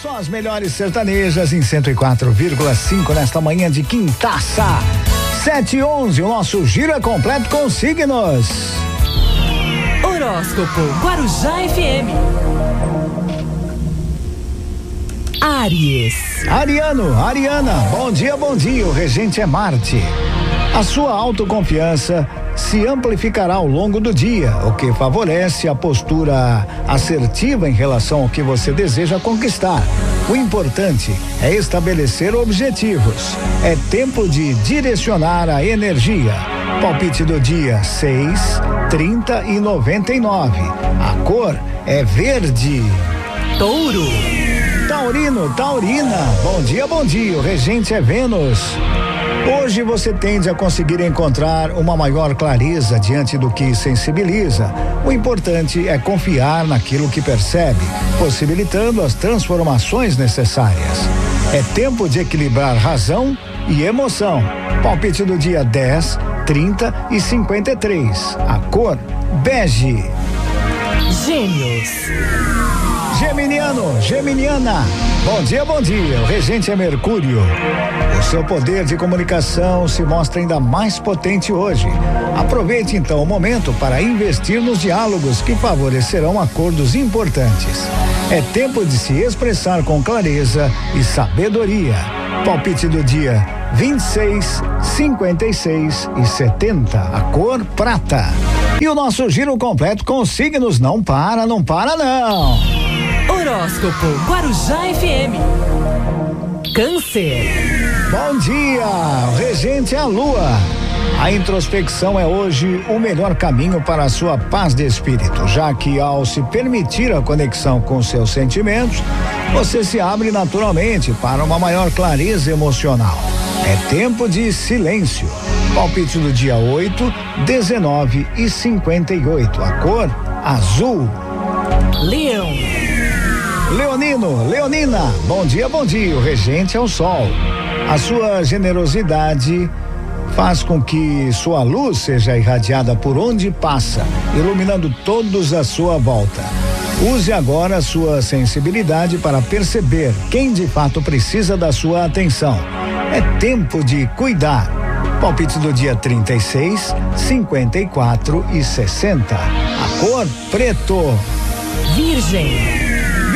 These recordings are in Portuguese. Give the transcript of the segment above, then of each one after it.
Só as melhores sertanejas em 104,5 nesta manhã de quintaça. 711, o nosso giro é completo com signos. Horóscopo Guarujá FM. Aries. Ariano, Ariana, bom dia, bom dia. O regente é Marte. A sua autoconfiança se amplificará ao longo do dia, o que favorece a postura assertiva em relação ao que você deseja conquistar. O importante é estabelecer objetivos. É tempo de direcionar a energia. Palpite do dia 6, 30 e 99. A cor é verde. Touro. Taurino, Taurina. Bom dia, bom dia. O regente é Vênus. Hoje você tende a conseguir encontrar uma maior clareza diante do que sensibiliza. O importante é confiar naquilo que percebe, possibilitando as transformações necessárias. É tempo de equilibrar razão e emoção. Palpite do dia 10, 30 e 53. A cor bege. Gêmeos. Geminiano, Geminiana. Bom dia, bom dia. O regente é Mercúrio. O seu poder de comunicação se mostra ainda mais potente hoje. Aproveite então o momento para investir nos diálogos que favorecerão acordos importantes. É tempo de se expressar com clareza e sabedoria. Palpite do dia 26, 56 e 70. A cor prata. E o nosso giro completo com os signos não para, não para não. Horóscopo Guarujá FM. Câncer. Bom dia, regente é a lua. A introspecção é hoje o melhor caminho para a sua paz de espírito, já que ao se permitir a conexão com seus sentimentos, você se abre naturalmente para uma maior clareza emocional. É tempo de silêncio. Palpite do dia 8, 19 e 58. A cor azul. Leão. Leonino, Leonina, bom dia, bom dia. O regente é o sol. A sua generosidade faz com que sua luz seja irradiada por onde passa, iluminando todos à sua volta. Use agora a sua sensibilidade para perceber quem de fato precisa da sua atenção. É tempo de cuidar. Palpite do dia 36, 54 e 60. A cor preto. Virgem.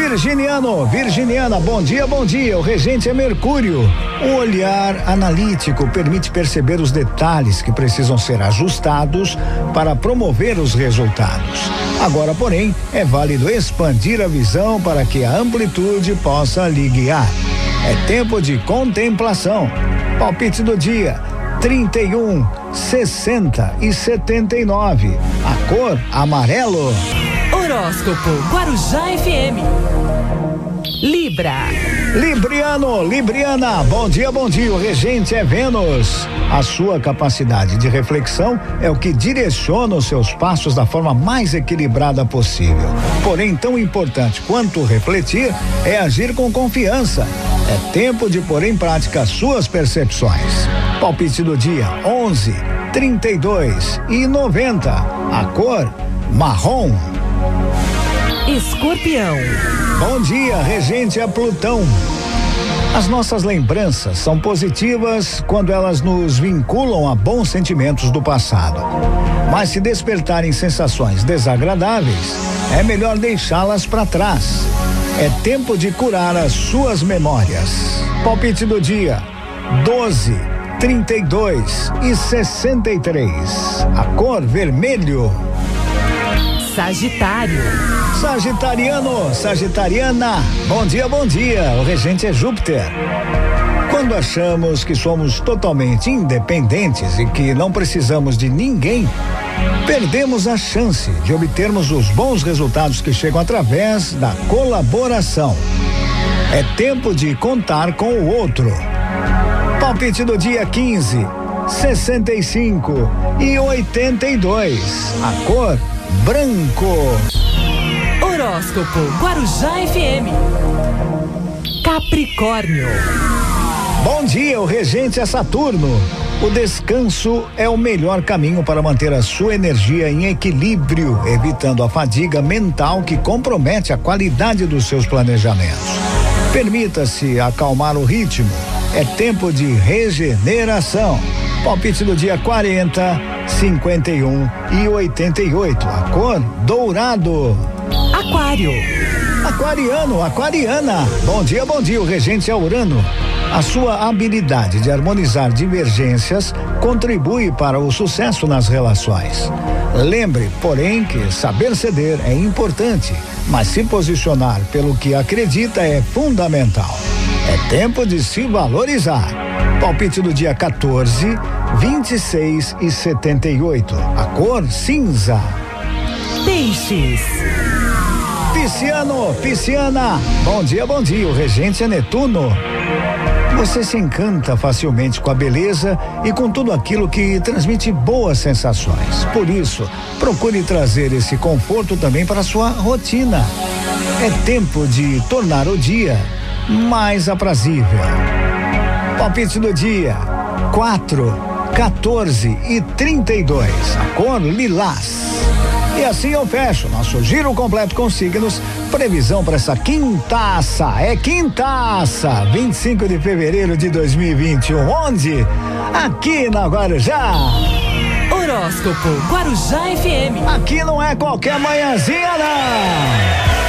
Virginiano, Virginiana, bom dia, bom dia. O regente é Mercúrio. O olhar analítico permite perceber os detalhes que precisam ser ajustados para promover os resultados. Agora, porém, é válido expandir a visão para que a amplitude possa lhe guiar. É tempo de contemplação. Palpite do dia: 31, 60 e 79. A cor amarelo. Horóscopo Guarujá FM. Libra. Libriano, Libriana, bom dia, bom dia. O regente é Vênus. A sua capacidade de reflexão é o que direciona os seus passos da forma mais equilibrada possível. Porém, tão importante quanto refletir é agir com confiança. É tempo de pôr em prática as suas percepções. Palpite do dia: 11, 32 e 90. A cor marrom. Escorpião. Bom dia, regente é Plutão. As nossas lembranças são positivas quando elas nos vinculam a bons sentimentos do passado. Mas se despertarem sensações desagradáveis, é melhor deixá-las para trás. É tempo de curar as suas memórias. Palpite do dia: 12, 32 e 63. A cor vermelho. Sagitário. Sagitariano, Sagitariana, bom dia, bom dia. O regente é Júpiter. Quando achamos que somos totalmente independentes e que não precisamos de ninguém, perdemos a chance de obtermos os bons resultados que chegam através da colaboração. É tempo de contar com o outro. Palpite do dia 15, 65 e 82. A cor branco. Horóscopo Guarujá FM. Capricórnio. Bom dia, o regente é Saturno. O descanso é o melhor caminho para manter a sua energia em equilíbrio, evitando a fadiga mental que compromete a qualidade dos seus planejamentos. Permita-se acalmar o ritmo. É tempo de regeneração. Palpite do dia 40, 51 e 88. A cor dourado. Aquário. Aquariano, aquariana. Bom dia, bom dia. O regente é Urano. A sua habilidade de harmonizar divergências contribui para o sucesso nas relações. Lembre, porém, que saber ceder é importante, mas se posicionar pelo que acredita é fundamental. É tempo de se valorizar. Palpite do dia 14, 26 e 78. A cor cinza. Peixes. Pisciano, pisciana. Bom dia, bom dia. O regente é Netuno. Você se encanta facilmente com a beleza e com tudo aquilo que transmite boas sensações. Por isso, procure trazer esse conforto também para a sua rotina. É tempo de tornar o dia mais aprazível. Palpite do dia: 4, 14 e 32. A cor lilás. E assim eu fecho nosso giro completo com signos. Previsão para essa quintaça. É quintaça. 25 de fevereiro de 2021. Onde? Aqui na Guarujá. Horóscopo Guarujá FM. Aqui não é qualquer manhãzinha, não.